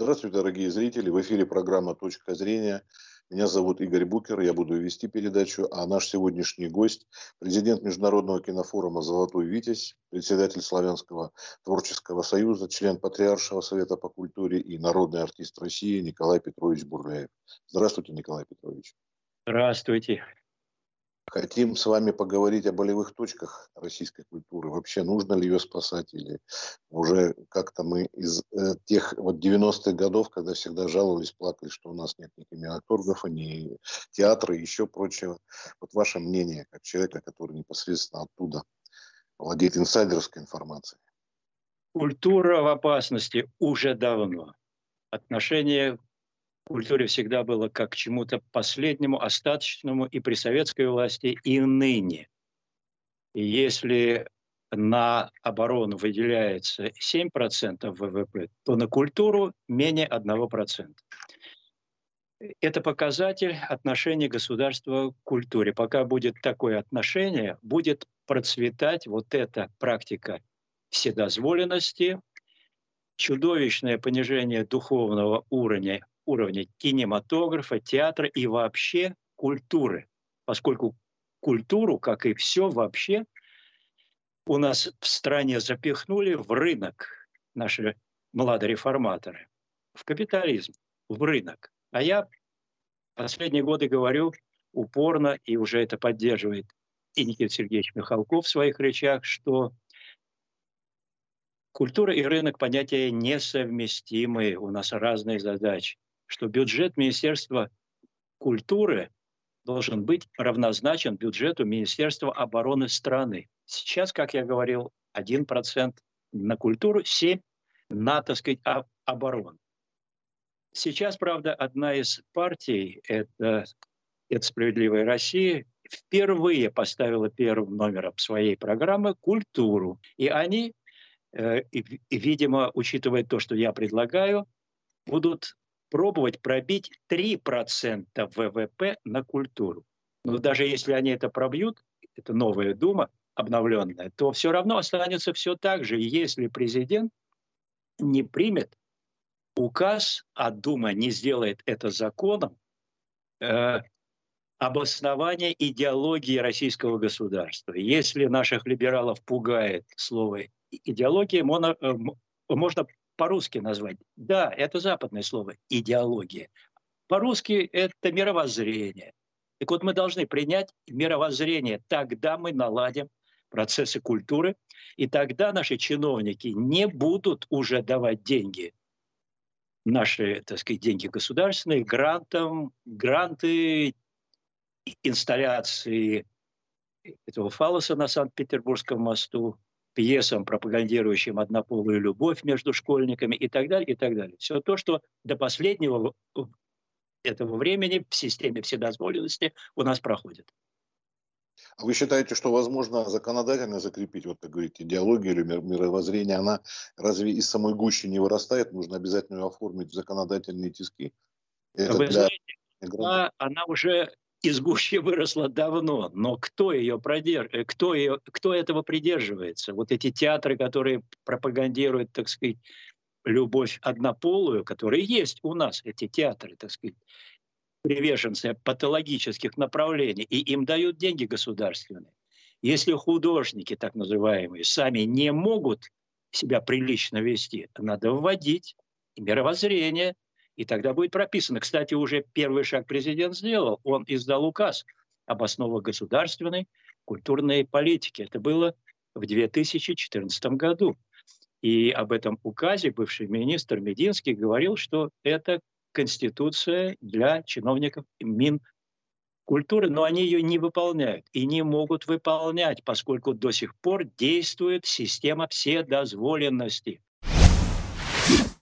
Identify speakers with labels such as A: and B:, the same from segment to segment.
A: Здравствуйте, дорогие зрители. В эфире программа «Точка зрения». Меня зовут Игорь Букер, я буду вести передачу, а наш сегодняшний гость – президент Международного кинофорума «Золотой Витязь», председатель Славянского творческого союза, член Патриаршего совета по культуре и народный артист России Николай Петрович Бурляев. Здравствуйте, Николай Петрович.
B: Здравствуйте.
A: Хотим с вами поговорить о болевых точках российской культуры. Вообще нужно ли ее спасать или уже как-то мы из э, тех вот 90-х годов, когда всегда жаловались, плакали, что у нас нет ни кинематографа, ни театра и еще прочего. Вот ваше мнение, как человека, который непосредственно оттуда владеет инсайдерской информацией.
B: Культура в опасности уже давно. Отношение культуре всегда было как к чему-то последнему, остаточному и при советской власти, и ныне. И если на оборону выделяется 7% ВВП, то на культуру менее 1%. Это показатель отношения государства к культуре. Пока будет такое отношение, будет процветать вот эта практика вседозволенности, чудовищное понижение духовного уровня уровня кинематографа, театра и вообще культуры. Поскольку культуру, как и все вообще, у нас в стране запихнули в рынок наши младореформаторы, в капитализм, в рынок. А я последние годы говорю упорно, и уже это поддерживает и Никита Сергеевич Михалков в своих речах, что культура и рынок понятия несовместимые, у нас разные задачи что бюджет Министерства культуры должен быть равнозначен бюджету Министерства обороны страны. Сейчас, как я говорил, 1% на культуру, 7% на, так сказать, оборону. Сейчас, правда, одна из партий, это, это «Справедливая Россия», впервые поставила первым номером своей программы культуру. И они, э, видимо, учитывая то, что я предлагаю, будут пробовать пробить 3% ВВП на культуру. Но даже если они это пробьют, это новая Дума обновленная, то все равно останется все так же. Если президент не примет указ, а Дума не сделает это законом, э, обоснование идеологии российского государства. Если наших либералов пугает слово идеология, можно, э, можно по-русски назвать. Да, это западное слово идеология. По-русски это мировоззрение. Так вот, мы должны принять мировоззрение. Тогда мы наладим процессы культуры, и тогда наши чиновники не будут уже давать деньги, наши, так сказать, деньги государственные, грантам, гранты, инсталляции этого фалоса на Санкт-Петербургском мосту, пьесам, пропагандирующим однополую любовь между школьниками и так далее, и так далее. Все то, что до последнего этого времени в системе вседозволенности у нас проходит.
A: А вы считаете, что возможно законодательно закрепить, вот как говорите, идеологию или мировоззрение, она разве из самой гущи не вырастает? Нужно обязательно ее оформить в законодательные тиски?
B: Это Вы для... знаете, она, она уже из гущи выросла давно, но кто ее продерж... Э, кто, ее... кто этого придерживается? Вот эти театры, которые пропагандируют, так сказать, любовь однополую, которые есть у нас, эти театры, так сказать, приверженцы патологических направлений, и им дают деньги государственные. Если художники, так называемые, сами не могут себя прилично вести, надо вводить мировоззрение, и тогда будет прописано. Кстати, уже первый шаг президент сделал. Он издал указ об основах государственной культурной политики. Это было в 2014 году. И об этом указе бывший министр Мединский говорил, что это конституция для чиновников Минкультуры, но они ее не выполняют и не могут выполнять, поскольку до сих пор действует система вседозволенности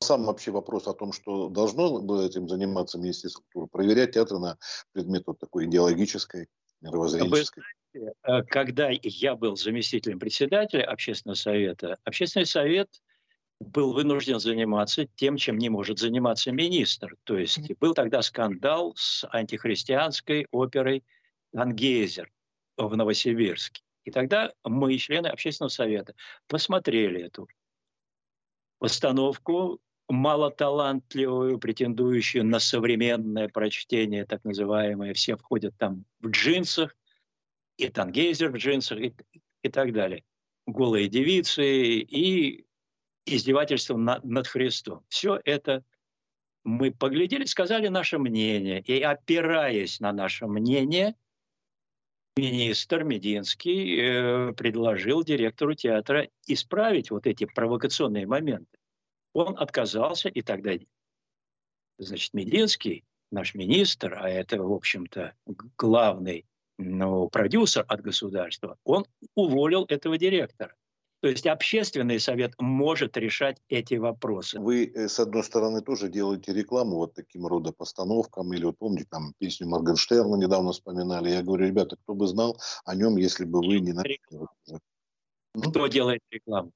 A: сам вообще вопрос о том, что должно было этим заниматься Министерство культуры, проверять театры на предмет вот такой идеологической, мировоззренческой.
B: Вы знаете, э, когда я был заместителем председателя общественного совета, общественный совет был вынужден заниматься тем, чем не может заниматься министр. То есть был тогда скандал с антихристианской оперой «Тангейзер» в Новосибирске. И тогда мы, члены общественного совета, посмотрели эту постановку малоталантливую, претендующую на современное прочтение, так называемое. Все входят там в джинсах, и Тангейзер в джинсах, и, и так далее. Голые девицы и издевательство над, над Христом. Все это мы поглядели, сказали наше мнение. И опираясь на наше мнение, министр Мединский э, предложил директору театра исправить вот эти провокационные моменты. Он отказался, и тогда, значит, Мединский, наш министр, а это, в общем-то, главный ну, продюсер от государства, он уволил этого директора. То есть общественный совет может решать эти вопросы.
A: Вы, э, с одной стороны, тоже делаете рекламу вот таким рода постановкам. Или вот помните, там песню Моргенштерна недавно вспоминали. Я говорю, ребята, кто бы знал о нем, если бы вы не...
B: Кто делает рекламу?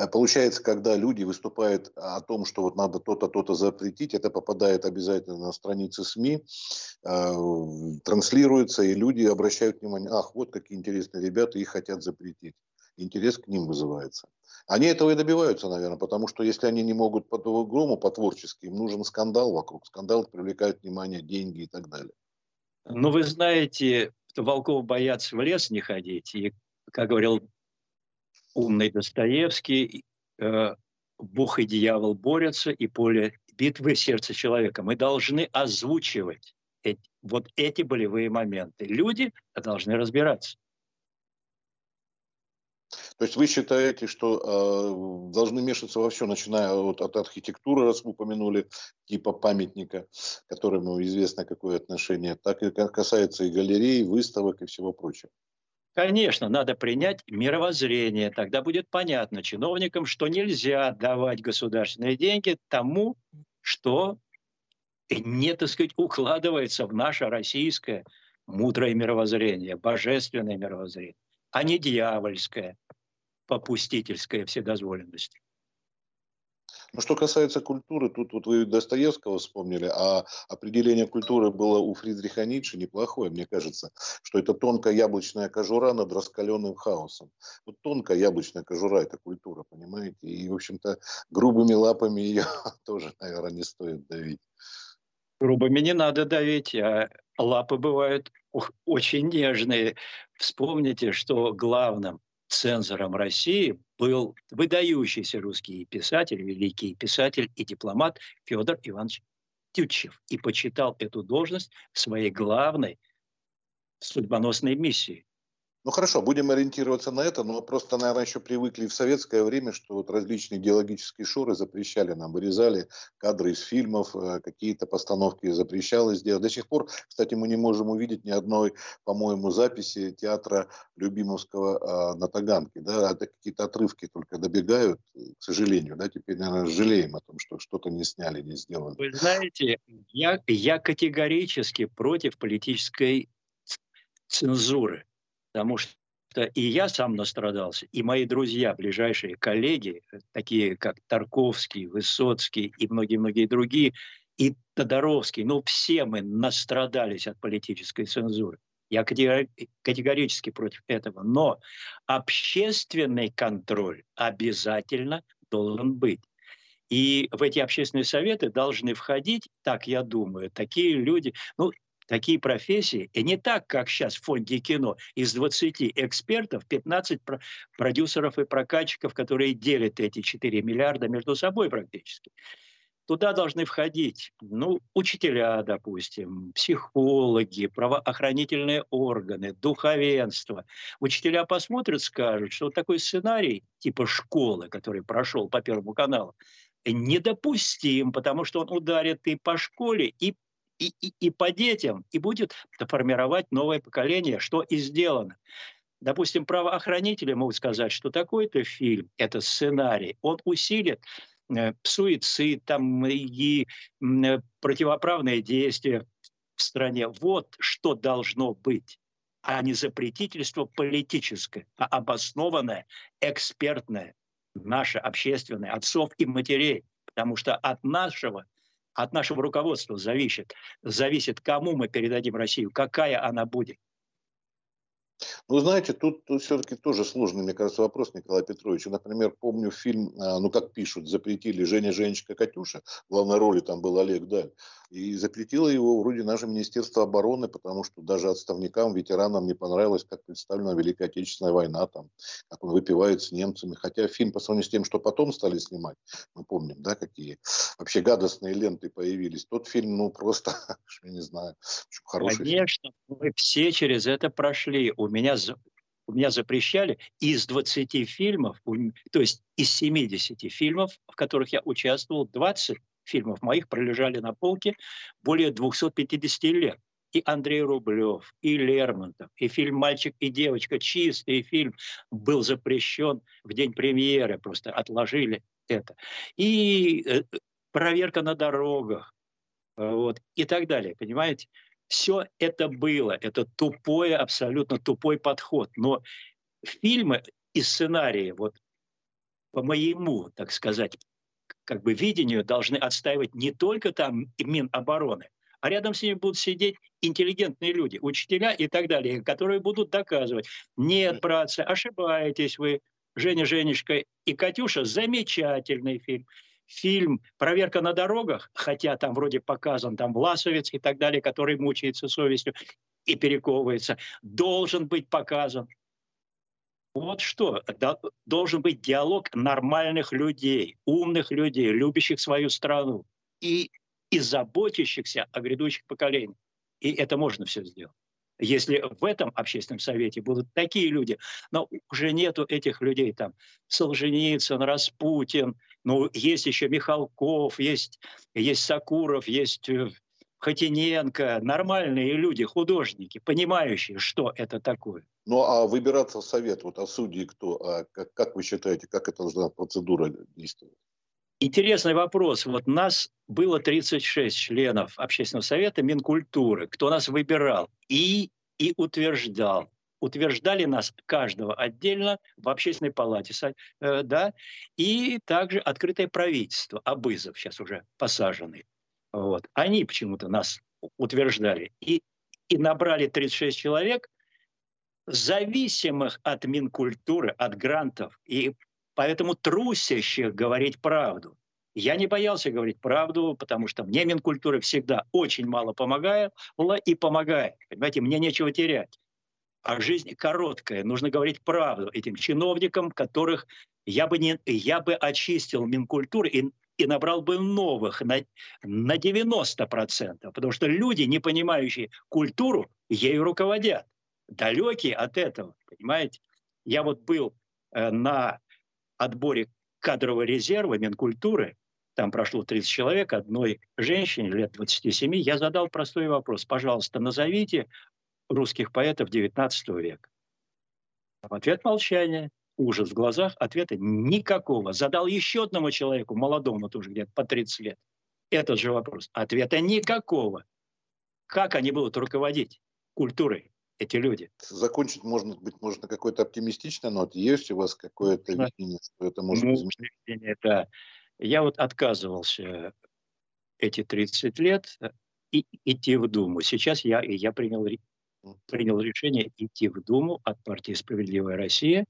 A: А получается, когда люди выступают о том, что вот надо то-то, то-то запретить, это попадает обязательно на страницы СМИ, э, транслируется, и люди обращают внимание, ах, вот какие интересные ребята, их хотят запретить. Интерес к ним вызывается. Они этого и добиваются, наверное, потому что если они не могут по-другому, по-творчески, им нужен скандал вокруг. Скандал привлекает внимание, деньги и так далее.
B: Ну, вы знаете, волков боятся в лес не ходить. И, как говорил умный Достоевский, э, Бог и дьявол борются, и поле битвы сердца человека. Мы должны озвучивать эти, вот эти болевые моменты. Люди должны разбираться.
A: То есть вы считаете, что э, должны мешаться во все, начиная от, от архитектуры, раз вы упомянули, типа памятника, которому известно какое отношение, так и касается и галерей, выставок и всего прочего.
B: Конечно, надо принять мировоззрение. Тогда будет понятно чиновникам, что нельзя давать государственные деньги тому, что не, так сказать, укладывается в наше российское мудрое мировоззрение, божественное мировоззрение, а не дьявольское, попустительское вседозволенности.
A: Ну, что касается культуры, тут вот вы Достоевского вспомнили, а определение культуры было у Фридриха Ницше неплохое, мне кажется, что это тонкая яблочная кожура над раскаленным хаосом. Вот тонкая яблочная кожура – это культура, понимаете? И, в общем-то, грубыми лапами ее тоже, наверное, не стоит давить.
B: Грубыми не надо давить, а лапы бывают очень нежные. Вспомните, что главным цензором России был выдающийся русский писатель, великий писатель и дипломат Федор Иванович Тютчев и почитал эту должность своей главной судьбоносной миссией.
A: Ну хорошо, будем ориентироваться на это, но просто, наверное, еще привыкли в советское время, что вот различные идеологические шоры запрещали нам, вырезали кадры из фильмов, э, какие-то постановки запрещалось делать. До сих пор, кстати, мы не можем увидеть ни одной, по-моему, записи театра Любимовского э, на Таганке. Да? Это какие-то отрывки только добегают, к сожалению. Да? Теперь, наверное, жалеем о том, что что-то не сняли, не сделали.
B: Вы знаете, я, я категорически против политической цензуры потому что и я сам настрадался, и мои друзья, ближайшие коллеги, э, такие как Тарковский, Высоцкий и многие-многие другие, и Тодоровский, ну все мы настрадались от политической цензуры. Я категорически против этого. Но общественный контроль обязательно должен быть. И в эти общественные советы должны входить, так я думаю, такие люди, ну, такие профессии, и не так, как сейчас в фонде кино, из 20 экспертов 15 продюсеров и прокатчиков, которые делят эти 4 миллиарда между собой практически. Туда должны входить ну, учителя, допустим, психологи, правоохранительные органы, духовенство. Учителя посмотрят, скажут, что такой сценарий типа школы, который прошел по Первому каналу, недопустим, потому что он ударит и по школе, и и, и, и по детям, и будет формировать новое поколение, что и сделано. Допустим, правоохранители могут сказать, что такой-то фильм, это сценарий, он усилит э, суицид там, и э, противоправные действия в стране. Вот что должно быть а не запретительство политическое, а обоснованное, экспертное, наше общественное, отцов и матерей. Потому что от нашего от нашего руководства зависит, зависит, кому мы передадим Россию, какая она будет.
A: Ну, знаете, тут, все-таки тоже сложный, мне кажется, вопрос, Николай Петрович. Например, помню фильм, а, ну, как пишут, запретили Женя, Женечка, Катюша. В главной роли там был Олег Даль. И запретило его вроде наше Министерство обороны, потому что даже отставникам, ветеранам не понравилось, как представлена Великая Отечественная война, там, как он выпивает с немцами. Хотя фильм по сравнению с тем, что потом стали снимать, мы помним, да, какие вообще гадостные ленты появились. Тот фильм, ну, просто, я не знаю,
B: хороший Конечно, мы все через это прошли. У меня у меня запрещали из 20 фильмов, то есть из 70 фильмов, в которых я участвовал, 20 фильмов моих пролежали на полке более 250 лет. И Андрей Рублев, и Лермонтов, и фильм «Мальчик и девочка», чистый фильм, был запрещен в день премьеры, просто отложили это. И э, проверка на дорогах, вот, и так далее, понимаете? Все это было, это тупой, абсолютно тупой подход. Но фильмы и сценарии, вот по моему, так сказать, как бы видению должны отстаивать не только там Минобороны, а рядом с ними будут сидеть интеллигентные люди, учителя и так далее, которые будут доказывать, нет, братцы, ошибаетесь вы, Женя, Женечка и Катюша, замечательный фильм. Фильм «Проверка на дорогах», хотя там вроде показан там Власовец и так далее, который мучается совестью и перековывается, должен быть показан. Вот что, должен быть диалог нормальных людей, умных людей, любящих свою страну и, и заботящихся о грядущих поколениях. И это можно все сделать. Если в этом общественном совете будут такие люди, но уже нету этих людей там, Солженицын, Распутин, ну, есть еще Михалков, есть, есть Сакуров, есть э, Хотиненко, нормальные люди, художники, понимающие, что это такое.
A: Ну, а выбираться в совет, вот, а судьи кто? А как, как вы считаете, как эта должна процедура действовать?
B: Интересный вопрос. Вот нас было 36 членов общественного совета Минкультуры. Кто нас выбирал и, и утверждал? Утверждали нас каждого отдельно в общественной палате, э, да, и также открытое правительство, Абызов сейчас уже посаженный. Вот. Они почему-то нас утверждали. И, и набрали 36 человек, зависимых от Минкультуры, от грантов, и поэтому трусящих говорить правду. Я не боялся говорить правду, потому что мне Минкультура всегда очень мало помогает и помогает. Понимаете, мне нечего терять. А жизнь короткая, нужно говорить правду этим чиновникам, которых я бы, не, я бы очистил Минкультуры и и набрал бы новых на, на 90%, потому что люди, не понимающие культуру, ею руководят, далекие от этого, понимаете? Я вот был э, на отборе кадрового резерва Минкультуры, там прошло 30 человек, одной женщине лет 27, я задал простой вопрос. Пожалуйста, назовите русских поэтов XIX века. В ответ молчание ужас в глазах, ответа никакого. Задал еще одному человеку, молодому тоже где-то по 30 лет, этот же вопрос. Ответа никакого. Как они будут руководить культурой, эти люди?
A: Закончить, можно быть, можно какой-то оптимистичной ноте. Есть у вас какое-то да. видение, что это может ну, изменить?
B: Это... Я вот отказывался эти 30 лет и, идти в Думу. Сейчас я, я принял, принял решение идти в Думу от партии «Справедливая Россия»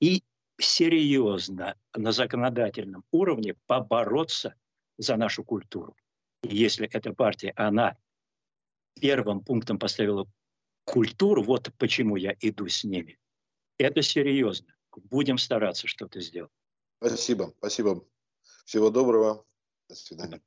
B: и серьезно на законодательном уровне побороться за нашу культуру. И если эта партия, она первым пунктом поставила культуру, вот почему я иду с ними. Это серьезно. Будем стараться что-то сделать.
A: Спасибо, спасибо. Всего доброго. До свидания.